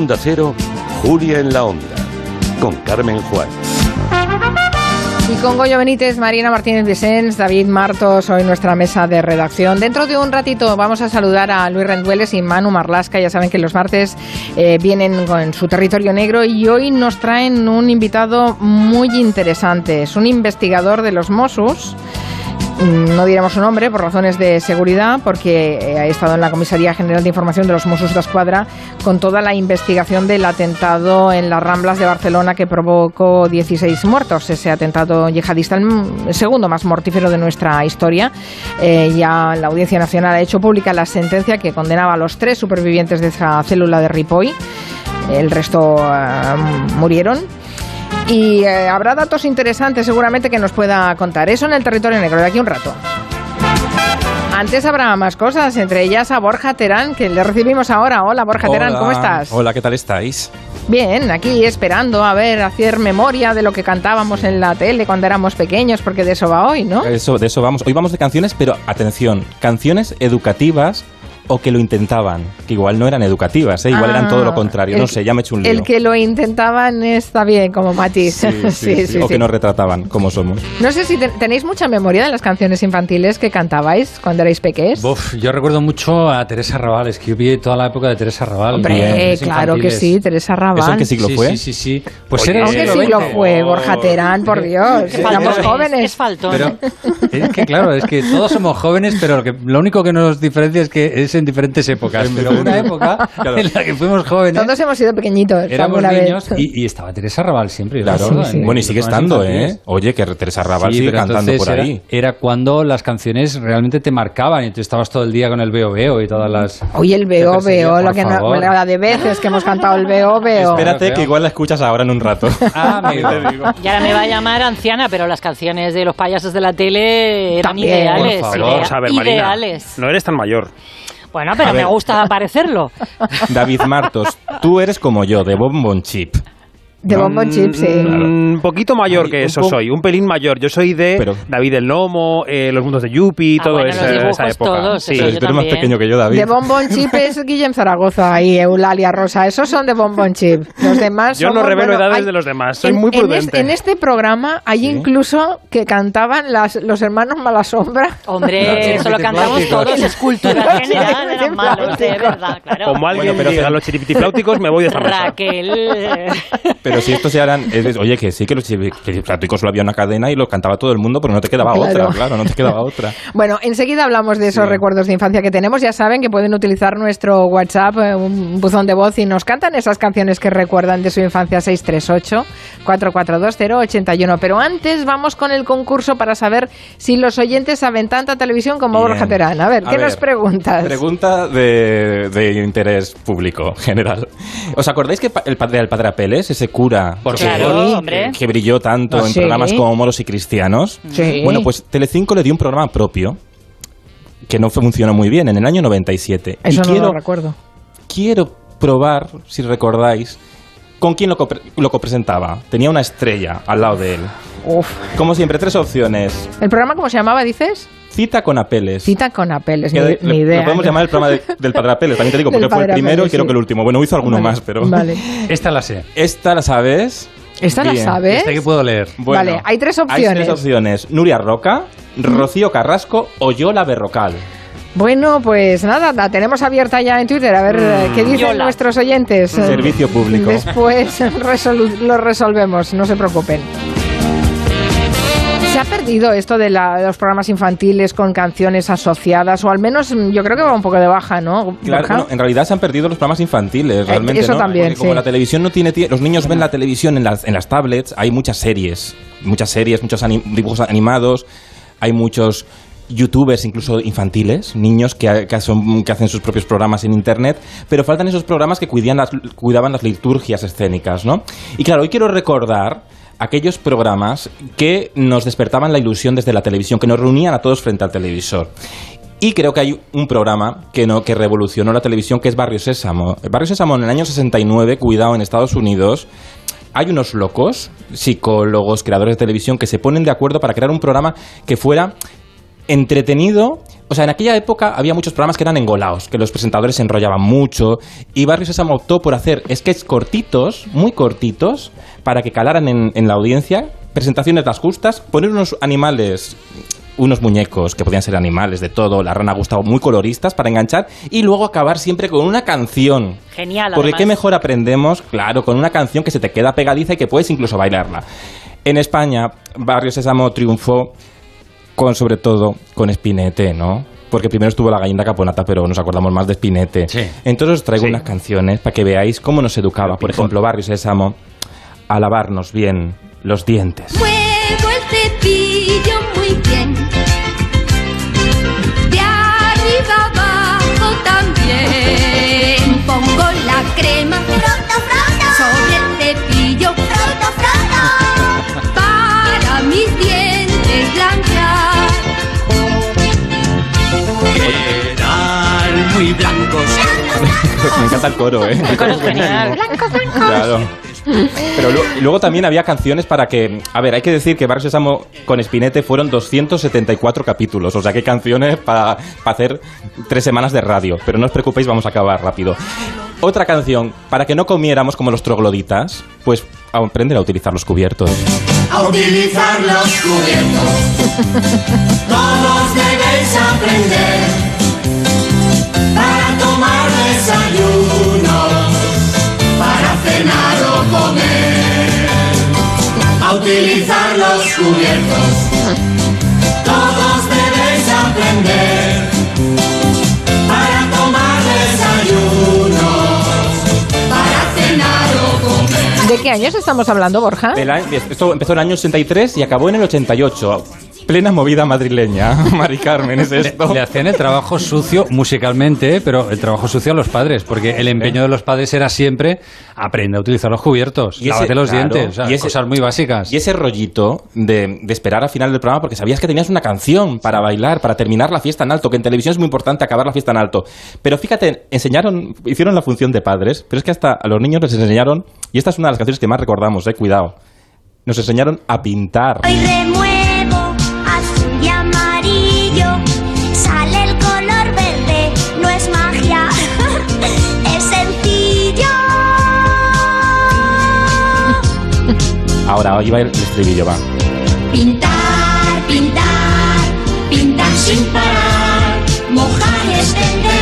Onda Cero, Julia en la Onda, con Carmen Juan. Y con Goyo Benítez, Marina Martínez Vicens, David Martos, hoy nuestra mesa de redacción. Dentro de un ratito vamos a saludar a Luis Rendueles y Manu Marlasca. Ya saben que los martes eh, vienen con su territorio negro y hoy nos traen un invitado muy interesante. Es un investigador de los Mossos no diremos su nombre por razones de seguridad, porque eh, ha estado en la Comisaría General de Información de los Mossos de Escuadra con toda la investigación del atentado en las Ramblas de Barcelona que provocó 16 muertos. Ese atentado yihadista, el segundo más mortífero de nuestra historia. Eh, ya la Audiencia Nacional ha hecho pública la sentencia que condenaba a los tres supervivientes de esa célula de Ripoll. El resto eh, murieron y eh, habrá datos interesantes seguramente que nos pueda contar. Eso en el territorio negro de aquí un rato. Antes habrá más cosas, entre ellas a Borja Terán, que le recibimos ahora. Hola Borja Terán, ¿cómo estás? Hola, ¿qué tal estáis? Bien, aquí esperando a ver, hacer memoria de lo que cantábamos en la tele cuando éramos pequeños, porque de eso va hoy, ¿no? Eso, de eso vamos. Hoy vamos de canciones, pero atención, canciones educativas o que lo intentaban, que igual no eran educativas, ¿eh? igual eran todo lo ah, contrario, no sé, ya me he hecho un lío. El que lo intentaban está bien como matiz. Sí, sí, o que nos retrataban como somos. No sé si tenéis mucha memoria de las canciones infantiles que cantabais cuando erais pequeños. yo recuerdo mucho a Teresa Raval, es que yo vi toda la época de Teresa Raval. Hombre, claro que sí, Teresa Raval. ¿Eso en qué siglo fue? Sí, sí, sí. Pues era ¿En qué siglo fue, Borja Terán, por Dios? Éramos jóvenes. Es, faltón. es que claro, es que todos somos jóvenes, pero lo, que, lo único que nos diferencia es que es en diferentes épocas pero una época en la que fuimos jóvenes. Todos hemos sido pequeñitos. Éramos niños y, estaba Teresa Raval siempre. Claro, bueno, y sigue estando, ¿eh? Oye, que Teresa Raval sigue cantando por ahí. Era cuando las canciones realmente te marcaban y tú estabas todo el día con el veo veo y todas las. Oye, el veo veo, lo que no, la de veces que hemos cantado el veo veo. Espérate que igual la escuchas ahora en un rato. Ah. Y ahora me va a llamar anciana, pero las canciones de los payasos de la tele eran ideales. ideales. no eres tan mayor. Bueno, pero me gusta parecerlo. David Martos, tú eres como yo, de Bonbon Chip. De mm, Chip, sí. Un poquito mayor que eso soy, un pelín mayor. Yo soy de David el Nomo, eh, Los Mundos de Yupi, ah, todo eso, esa época. Todos, sí, tú eres más pequeño que yo, David. De Bonbon Chip es Guillem Zaragoza y Eulalia Rosa. Esos son de Bonbon Chip. Los demás Yo no revelo edades de los demás, soy muy prudente. En, este programa hay incluso que cantaban las, los hermanos Malasombra. Hombre, eso lo cantamos todos, es cultura general, eran malos, de verdad, claro. Como alguien pero diga los chiripitifláuticos, me voy de esta. Raquel... Pero si estos eran. oye, que sí, que los pláticos solo había una cadena y lo cantaba todo el mundo, pero no te quedaba otra, claro, no te quedaba otra. bueno, enseguida hablamos de esos recuerdos de infancia que tenemos. Ya saben que pueden utilizar nuestro WhatsApp, eh, un buzón de voz, y nos cantan esas canciones que recuerdan de su infancia 638-442-081. Pero antes vamos con el concurso para saber si los oyentes saben tanta televisión como Borja Terán. A ver, ¿qué nos preguntas? Pregunta de, de, interés público general. ¿Os acordáis que el padre del padre Apeles, ese por que brilló tanto en programas como Moros y Cristianos. Bueno, pues Telecinco le dio un programa propio que no funcionó muy bien en el año 97. Eso no lo recuerdo. Quiero probar, si recordáis, con quién lo, lo presentaba. Tenía una estrella al lado de él. Como siempre, tres opciones. ¿El programa cómo se llamaba, dices? Cita con Apeles. Cita con Apeles, ni, idea. Lo podemos llamar el programa del Padre Apeles, también te digo, porque fue el primero y creo que el último. Bueno, hizo alguno más, pero... Vale. Esta la sé. Esta la sabes. ¿Esta la sabes? Esta que puedo leer. vale, hay tres opciones. Hay tres opciones. Nuria Roca, Rocío Carrasco o Yola Berrocal. Bueno, pues nada, la tenemos abierta ya en Twitter, a ver mm. qué dicen nuestros oyentes. Servicio público. Después lo resolvemos, no se preocupen. Perdido esto de, los programas infantiles con canciones asociadas, o al menos mm, yo creo que va un poco de baja, ¿no? Claro, en realidad se han perdido los programas infantiles, eh, realmente. eso también. como la televisión no tiene. Los niños ven la televisión en las, en las tablets, hay muchas series, muchas series, muchos dibujos animados, hay muchos youtubers incluso infantiles, niños que, que, hacen sus propios programas en internet, pero faltan esos programas que las, cuidaban las liturgias escénicas, ¿no? Y claro, hoy quiero recordar aquellos programas que nos despertaban la ilusión desde la televisión, que nos reunían a todos frente al televisor. Y creo que hay un programa que no que revolucionó la televisión que es Barrio Sésamo. Barrio Sésamo en el año 69, cuidado en Estados Unidos, hay unos locos, psicólogos, creadores de televisión que se ponen de acuerdo para crear un programa que fuera entretenido, o sea, en aquella época había muchos programas que eran engolados, que los presentadores se enrollaban mucho, y Barrio Sésamo optó por hacer sketches cortitos, muy cortitos, para que calaran en, en la audiencia, presentaciones las justas, poner unos animales unos muñecos que podían ser animales de todo, la rana gustado, muy coloristas para enganchar y luego acabar siempre con una canción. Genial. Porque qué mejor aprendemos, claro, con una canción que se te queda pegadiza y que puedes incluso bailarla. En España, Barrio Sésamo triunfó con sobre todo con Spinete, ¿no? Porque primero estuvo la gallina caponata, pero nos acordamos más de Spinete. Entonces os traigo unas canciones para que veáis cómo nos educaba. Por ejemplo, Barrio Sésamo, a lavarnos bien los dientes. Muevo el cepillo muy bien. De arriba abajo también. Pongo la crema sobre el cepillo para mis dientes blanquear. Eran muy blancos. Me encanta el coro, ¿eh? El coro es genial. Claro. Pero y luego también había canciones para que... A ver, hay que decir que Barrio Sésamo con Spinete fueron 274 capítulos. O sea, que canciones para, para hacer tres semanas de radio. Pero no os preocupéis, vamos a acabar rápido. Otra canción, para que no comiéramos como los trogloditas, pues aprender a utilizar los cubiertos. A utilizar los cubiertos. Todos debéis aprender. A utilizar los cubiertos. Todos debéis aprender. Para tomar desayuno. Para cenar o comer. ¿De qué años estamos hablando, Borja? El año- esto empezó en el año 83 y acabó en el 88. Plena movida madrileña. Mari Carmen, es esto. Le, le hacían el trabajo sucio musicalmente, pero el trabajo sucio a los padres, porque el empeño de los padres era siempre aprende a utilizar los cubiertos, Y ese- lávate los claro, dientes, o sea, y ese- cosas muy básicas. Y ese rollito de, de esperar al final del programa porque sabías que tenías una canción para bailar, para terminar la fiesta en alto, que en televisión es muy importante acabar la fiesta en alto. Pero fíjate, enseñaron, hicieron la función de padres, pero es que hasta a los niños les enseñaron, y esta es una de las canciones que más recordamos, eh, cuidado, nos enseñaron a pintar. Hoy Ahora, ahí va el estribillo, va. Pintar, pintar, pintar sin parar. Mojar y extender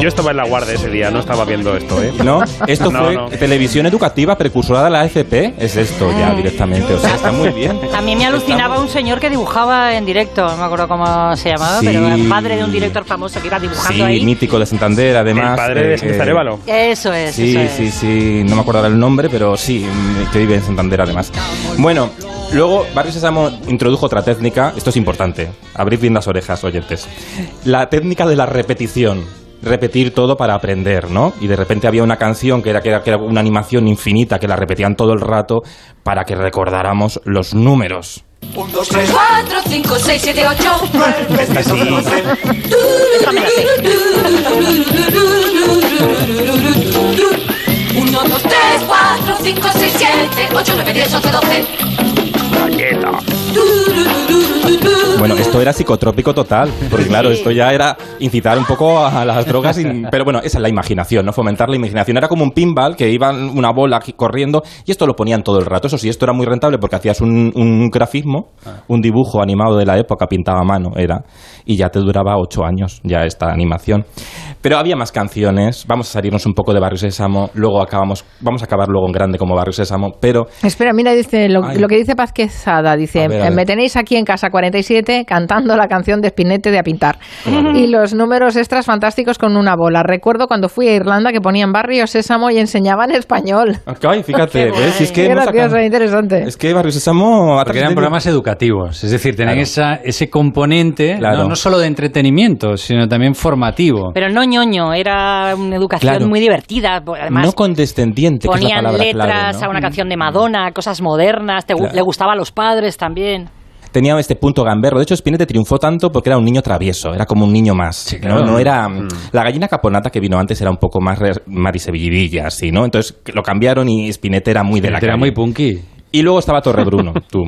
Yo estaba en la guardia ese día, no estaba viendo esto, ¿eh? ¿No? Esto No, fue no. televisión educativa precursora de la AFP. Es esto ya directamente. O sea, está muy bien. A mí me alucinaba un señor que dibujaba en directo, no me acuerdo cómo se llamaba, Sí. pero el padre de un director famoso que iba dibujando Sí, ahí. mítico de Santander, además. El padre de eh, Sánchez eh, Arévalo. Eso es, Sí, eso es. sí, sí, no me acuerdo ahora el nombre, pero sí, que vive en Santander además. Bueno, luego Barrio Sésamo introdujo otra técnica, esto es importante, abrid bien las orejas, oyentes. La técnica de la repetición. Repetir todo para aprender, ¿no? Y de repente había una canción que era, que era, que era una animación infinita que la repetían todo el rato para que recordáramos los números. Un, dos, tres. 4, 5, 6, 7, 8. Esta sí. Esta me la sé. 1, 2, 3, 4, 5, 6, 7, 8, 9, 10, 11, 12. Bueno, esto era psicotrópico total, porque claro, esto ya era incitar un poco a las drogas, y- pero bueno, esa es la imaginación, ¿no? Fomentar la imaginación. Era como un pinball que iba una bola aquí corriendo y esto lo ponían todo el rato. Eso sí, esto era muy rentable porque hacías un, un grafismo, un dibujo animado de la época, pintado a mano era, y ya te duraba ocho años ya esta animación. Pero había más canciones, vamos a salirnos un poco de Barrio Sésamo, luego acabamos, vamos a acabar luego en grande como Barrio Sésamo, pero Espera, mira, dice lo, que dice Paz Quesada, dice, A ver, a ver. me tenéis aquí en casa 47 cantando la canción de Spinette de A Pintar. Y los números extras fantásticos con una bola. Recuerdo cuando fui a Irlanda que ponían Barrio Sésamo y enseñaban español. Ay, fíjate, Qué ¿ves? Si es que sacado- interesante. Es que Barrio Sésamo... Porque eran programas educativos, es decir, tenían Claro. esa, ese componente Claro. no, no solo de entretenimiento, sino también formativo. Pero no ñoño, era una educación Claro. muy divertida. Además, no condescendiente, que es la ponían letras clave, ¿no? a una canción de Madonna, cosas modernas, te Claro. le gustaba a los padres también. Tenía este punto gamberro. De hecho, Spinette triunfó tanto porque era un niño travieso, era como un niño más. ¿no? claro. No era mm, la gallina caponata que vino antes era un poco más re- marisevillidilla, así, ¿no? Entonces lo cambiaron y Spinette era muy de la Era calle. muy punky. Y luego estaba Torrebruno, tú.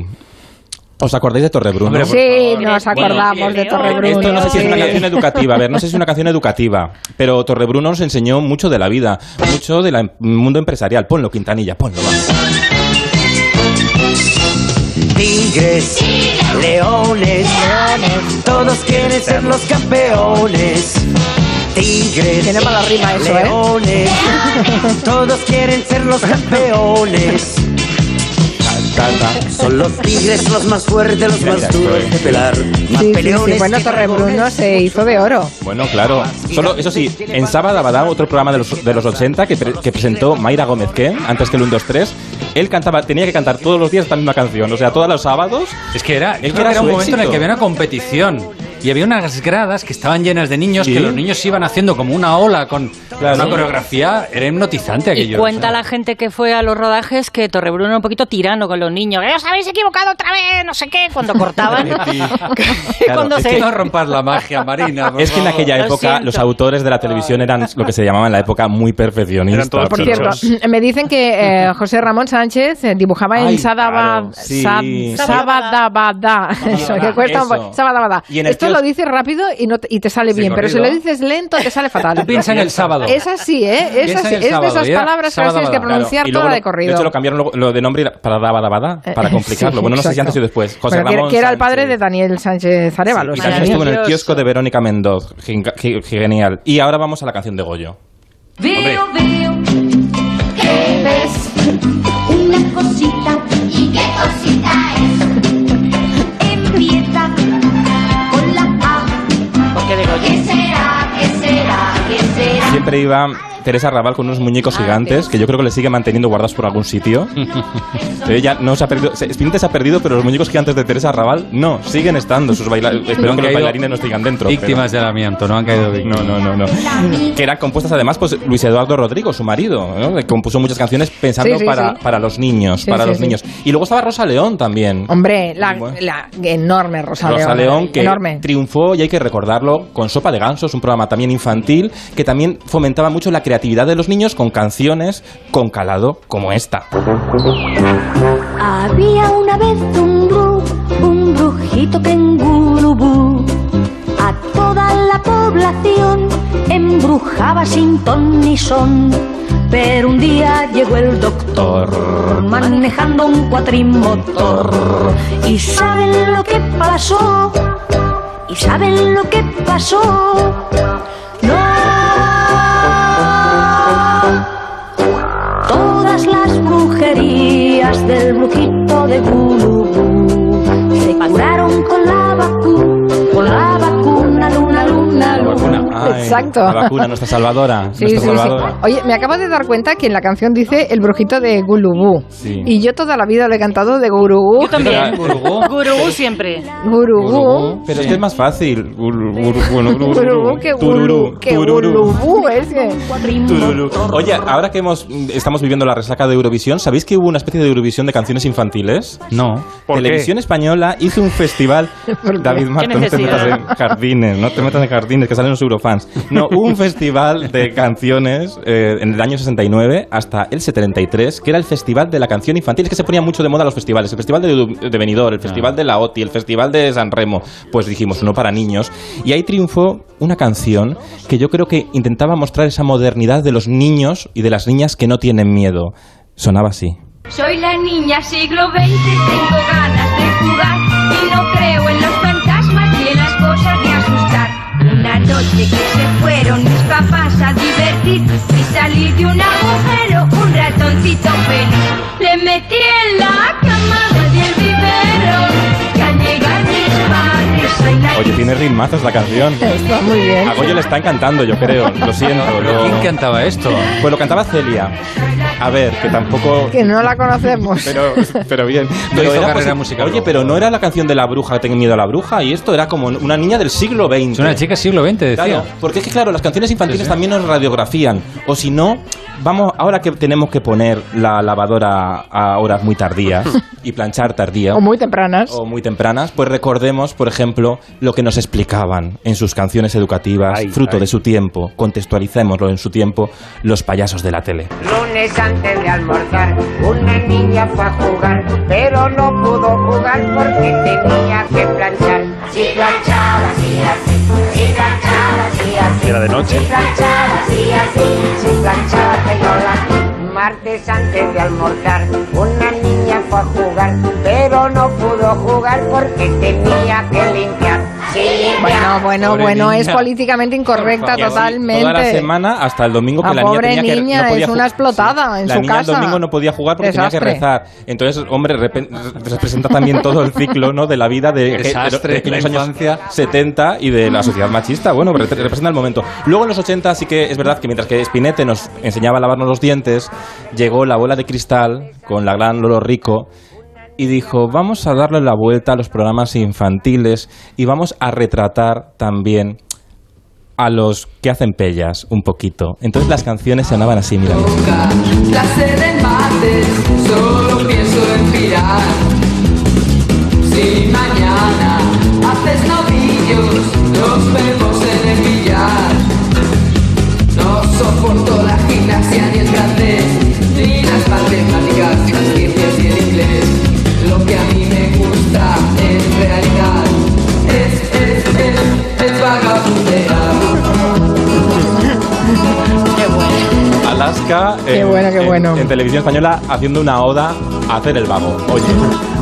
¿Os acordáis de Torrebruno? sí, nos acordamos de Torrebruno. Esto no sé si es una canción educativa, a ver, no sé si es una canción educativa, pero Torrebruno nos enseñó mucho de la vida, mucho del mundo empresarial. Ponlo, Quintanilla, ponlo, va. Tigres, leones, todos quieren ser los campeones. Tigres, Tiene mala rima eso, ¿eh? leones, todos quieren ser los campeones. Son los tigres los más fuertes, los Mira, más mira, duros de pelar. Más Sí, sí, sí. peleones Bueno, Torrebruno se hizo de oro. Bueno, claro. Solo, eso sí, en Sábado Abadá, otro programa de los, de los 80 que, pre- que presentó Mayra Gómez Ken, antes que el 1, 2, 3, él cantaba, tenía que cantar todos los días esta misma canción. O sea, todos los sábados. Es que era, que era era un momento en el que había una competición. Y había unas gradas que estaban llenas de niños, Sí. que los niños iban haciendo como una ola con Claro. una coreografía. Era hipnotizante Y aquello. cuenta o sea. la gente que fue a los rodajes que Torrebruno era un poquito tirano con los niños. ¡Eh, os habéis equivocado otra vez! No sé qué. Cuando cortaban. cuando es se... que- No rompas la magia, Marina. por Es que en aquella Lo época siento. los autores de la televisión eran lo que se llamaba en la época muy perfeccionistas. Eran todos Por cierto, me dicen que eh, José Ramón Sánchez eh, dibujaba Ay, en Sadaba, claro, sí. Sab- Sabadabada. Eso, que cuesta Eso. Sabadabada. Y en el Esto lo dices rápido y, no te, y te sale Sí, bien, pero si corrido. lo dices lento te sale fatal. Tú piensa en el sábado. Es así, ¿eh? Es, así, es de esas palabras que las tienes que pronunciar y luego toda lo- de corrido. De hecho, lo cambiaron lo, lo de nombre para Daba Daba Da, para Eh, complicarlo. sí, bueno, no sé si exacto. antes y después. José Bueno, que- Ramón que era el padre Sánchez. de Daniel Sánchez Arevalo. Y o sea, también estuvo en el kiosco de Verónica Mendoz. Gen- ge- Genial. Y ahora vamos a la canción de Goyo. Veo, será? Teresa Raval con unos muñecos Ah, gigantes que yo creo que le sigue manteniendo guardados por algún sitio. Ella no se ha perdido. Spinetta se ha perdido, pero los muñecos gigantes de Teresa Raval no, siguen estando. Sus baila- Espero han que los caído bailarines no sigan dentro. pero- Víctimas del amianto, no han caído víctimas. No, no, no, no. Que eran compuestas además, pues Luis Eduardo Rodrigo, su marido, ¿no? Que compuso muchas canciones pensando Sí, sí, para, sí. para los niños, Sí, para sí, los sí. niños. Y luego estaba Rosa León también. Hombre, la, Bueno. la enorme Rosa, Rosa León, que enorme. triunfó, y hay que recordarlo, con Sopa de Gansos, un programa también infantil, que también fomentaba mucho la creatividad de los niños con canciones con calado como esta. Había una vez un bru, un brujito que en Gurubú a toda la población embrujaba sin ton ni son. Pero un día llegó el doctor manejando un cuatrimotor. ¿Y saben lo que pasó? ¿Y saben lo que pasó? No. Brujerías del brujito de Gulubú se curaron Ay, Exacto. La vacuna, nuestra salvadora. Sí, nuestra sí, sí. salvadora. Oye, me acabo de dar cuenta que en la canción dice el brujito de Gulubú. Sí. Y yo toda la vida lo he cantado de Gurugú. Yo también. Gurugú. Gurugú siempre. Gurugú. Pero es que es más fácil. Gurugú que Gulu- que. Gulubú, es que... Oye, ahora que hemos, estamos viviendo la resaca de Eurovisión, ¿sabéis que hubo una especie de Eurovisión de canciones infantiles? No. ¿Por qué? Televisión Española hizo un festival. David Marto, no te metas en jardines, no te metas en jardines, que salen los eurofans. No, hubo un festival de canciones eh, en el año 69 hasta el 73, que era el festival de la canción infantil. Es que se ponían mucho de moda los festivales. El festival de, de Benidorm, el festival de la OTI, el festival de San Remo. Pues dijimos, uno para niños. Y ahí triunfó una canción que yo creo que intentaba mostrar esa modernidad de los niños y de las niñas que no tienen miedo. Sonaba así. Soy la niña siglo XX, tengo ganas de jugar Ritmazos la canción. Está muy bien. A Goyo le está encantando, yo creo. Lo siento. lo- ¿Quién cantaba esto? Pues lo cantaba Celia. A ver, que tampoco. Que no la conocemos. Pero, pero bien. No hizo carrera musical Oye, pero no era la canción de la bruja, tengo miedo a la bruja, y esto era como una niña del siglo XX. Es una chica siglo XX, decía. Claro, porque es que claro, las canciones infantiles Sí, sí. también nos radiografían. O si no, vamos, ahora que tenemos que poner la lavadora a horas muy tardías y planchar tardía. O muy tempranas. o muy tempranas, pues recordemos, por ejemplo, lo que nos explicaban en sus canciones educativas, Ay, fruto ay. de su tiempo, contextualicémoslo en su tiempo, los payasos de la tele. Lunes a antes de almorzar, una niña fue a jugar, pero no pudo jugar porque tenía que planchar. Si planchaba, así, así, si planchaba, así, así. Era de noche. Si planchaba, así, así, si planchaba, que yo la martes antes de almorzar, una niña fue a jugar, pero no pudo jugar porque tenía que limpiar. Bueno, bueno, Pobre bueno, niña. es políticamente incorrecta totalmente. Toda la semana hasta el domingo que La la niña pobre tenía que niña no podía es una explotada en la su niña casa. el domingo no podía jugar porque Desastre. tenía que rezar. Entonces, hombre, representa también todo el ciclo ¿no? de la vida de, de- Desastre, de- de los la años infancia. 70 y de la sociedad machista. Bueno, re- representa el momento. Luego en los 80 sí que es verdad que mientras que Spinette nos enseñaba a lavarnos los dientes, llegó la bola de cristal con la gran Lolo Rico y dijo, vamos a darle la vuelta a los programas infantiles y vamos a retratar también a los que hacen pellas un poquito. Entonces las canciones sonaban así, mira. Televisión española haciendo una oda a hacer el vago. Oye,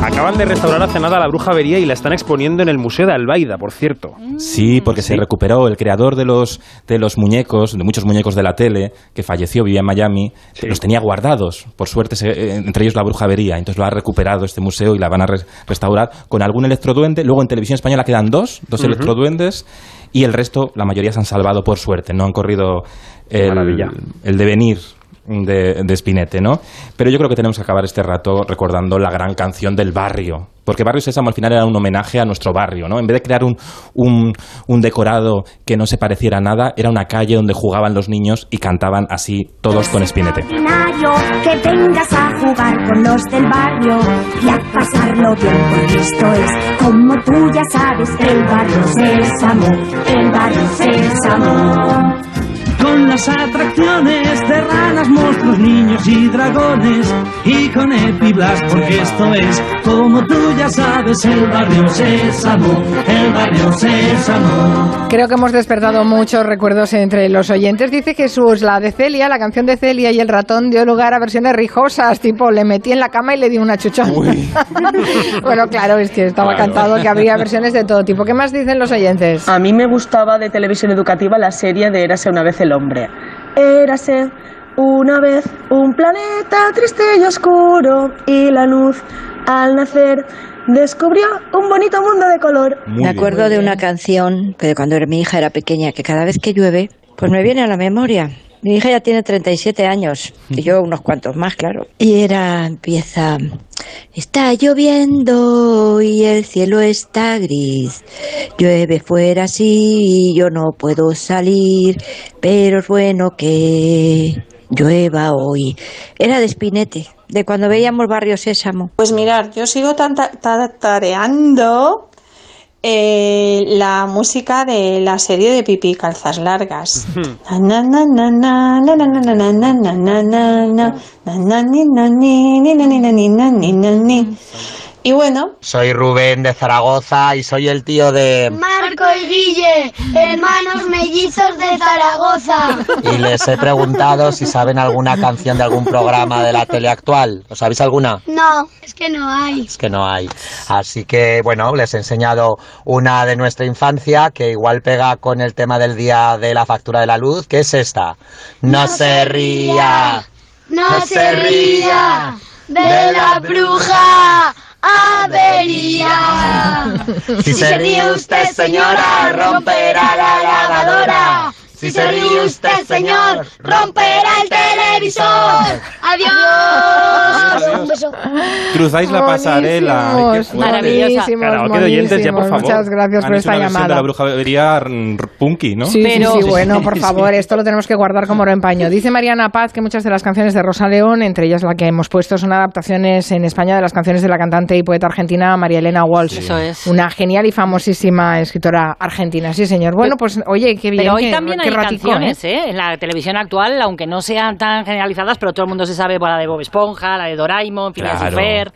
Acaban de restaurar hace nada la bruja avería y la están exponiendo en el Museo de Albaida, por cierto. sí, porque se recuperó el creador de los de los muñecos, de muchos muñecos de la tele, que falleció, vivía en Miami, los tenía guardados. Por suerte, se- eh, entre ellos la bruja avería. Entonces lo ha recuperado este museo y la van a re- restaurar con algún electroduende. Luego en televisión española quedan dos, dos electroduendes y el resto, la mayoría se han salvado por suerte. No han corrido el devenir de, de ¿no? Pero yo creo que tenemos que acabar este rato recordando la gran canción del barrio. Porque Barrio Sésamo al final era un homenaje a nuestro barrio, ¿no? En vez de crear un, un, un decorado que no se pareciera a nada, era una calle donde jugaban los niños y cantaban así todos con ordinario que vengas a jugar con los del barrio y a esto es como tú ya sabes el barrio Sésamo, el barrio Sésamo. Las atracciones de ranas, monstruos, niños y dragones. Y con Epiblas, porque esto es, como tú ya sabes, el barrio Sésamo, el barrio Sésamo. Creo que hemos despertado muchos recuerdos entre los oyentes. Dice Jesús, la de Celia, la canción de Celia y el ratón dio lugar a versiones rijosas, tipo le metí en la cama y le di una chuchón. bueno, claro, es que estaba Claro. cantado que habría versiones de todo tipo. ¿Qué más dicen los oyentes? A mí me gustaba de televisión educativa la serie de Érase una vez el hombre. Érase una vez un planeta triste y oscuro y la luz al nacer descubrió un bonito mundo de color. me acuerdo de una canción que de cuando era- mi hija era pequeña, que cada vez que llueve, pues me viene a la memoria. Mi hija ya tiene 37 años, y yo unos cuantos más, claro. Y era, empieza, está lloviendo y el cielo está gris. Llueve fuera sí y yo no puedo salir, pero es bueno que llueva hoy. Era de Spinete, de cuando veíamos Barrio Sésamo. Pues mirar, yo sigo tanta- tarareando eh, la música de la serie de Pipí Calzas Largas. Y bueno. Soy Rubén de Zaragoza y soy el tío de... Marco y Guille, hermanos mellizos de Zaragoza. Y les he preguntado si saben alguna canción de algún programa de la tele actual. ¿Os sabéis alguna? No, es que no hay. Es que no hay. Así que bueno, les he enseñado una de nuestra infancia que igual pega con el tema del día de la factura de la luz, que es esta. No, no se ría. No se ría de la bruja avería. Si se ríe usted, señora, romperá la lavadora. Si se ríe usted, señor, romperá el televisor. Adiós. Un beso. Cruzáis la pasarela. Ay, qué Karaoke de oyentes, ya, por favor. Muchas gracias Han por esta llamada. de la brujería mm, punky, ¿no? Sí, sí, sí, bueno, por favor, esto lo tenemos que guardar como oro en paño. Dice Mariana Paz que muchas de las canciones de Rosa León, entre ellas la que hemos puesto, son adaptaciones en España de las canciones de la cantante y poeta argentina María Elena Walsh. Eso es. Una genial y famosísima escritora argentina, sí, señor. Bueno, pues oye, qué bien. Pero hoy que- también qué qué ratico, canciones, ¿eh? En la televisión actual, aunque no sean tan generalizadas, pero todo el mundo se sabe por la de Bob Esponja, la de Doraemon, Phineas y Claro. Fer.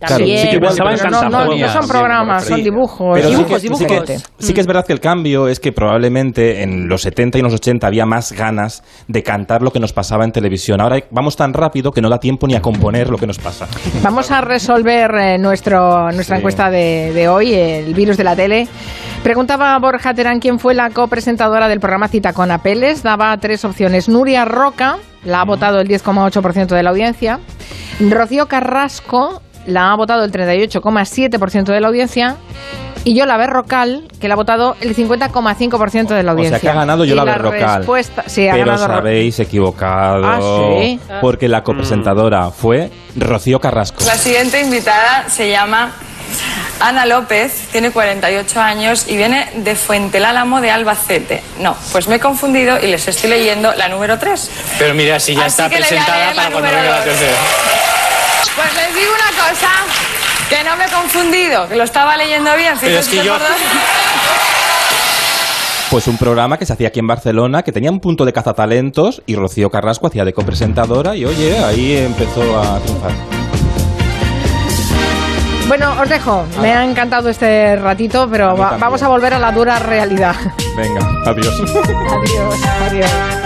Claro, También. sí que igual Pero no, no, no son programas, son dibujos. Pero sí dibujos, que, sí, que, dibujos. sí que es verdad que el cambio es que probablemente en los 70 y en los 80 había más ganas de cantar lo que nos pasaba en televisión. Ahora vamos tan rápido que no da tiempo ni a componer lo que nos pasa. Vamos a resolver eh, nuestro, nuestra Sí. encuesta de, de hoy, el virus de la tele. Preguntaba Borja Terán quién fue la copresentadora del programa Cita con Apeles. Daba tres opciones. Nuria Roca, la ha votado el 10,8% de la audiencia. Rocío Carrasco, la ha votado el 38,7% de la audiencia. Y Yola Berrocal, que la ha votado el 50,5% de la O audiencia. sea que ha ganado yo Y la Berrocal. respuesta- sí, ha Pero ganado os habéis equivocado. Ah, ¿sí? Porque la copresentadora fue Rocío Carrasco. La siguiente invitada se llama Ana López, tiene 48 años y viene de Fuentelálamo de Albacete. No, pues me he confundido y les estoy leyendo la número 3. Pero mira, si ya Así está presentada para cuando venga la tercera. Pues les digo una cosa, que no me he confundido, que lo estaba leyendo bien. Pero es que yo-. Pues un programa que se hacía aquí en Barcelona, que tenía un punto de cazatalentos y Rocío Carrasco hacía de copresentadora y oye, ahí empezó a triunfar. Bueno, os dejo. Me ha encantado este ratito, pero va- vamos a volver a la dura realidad. Venga, adiós. adiós, adiós.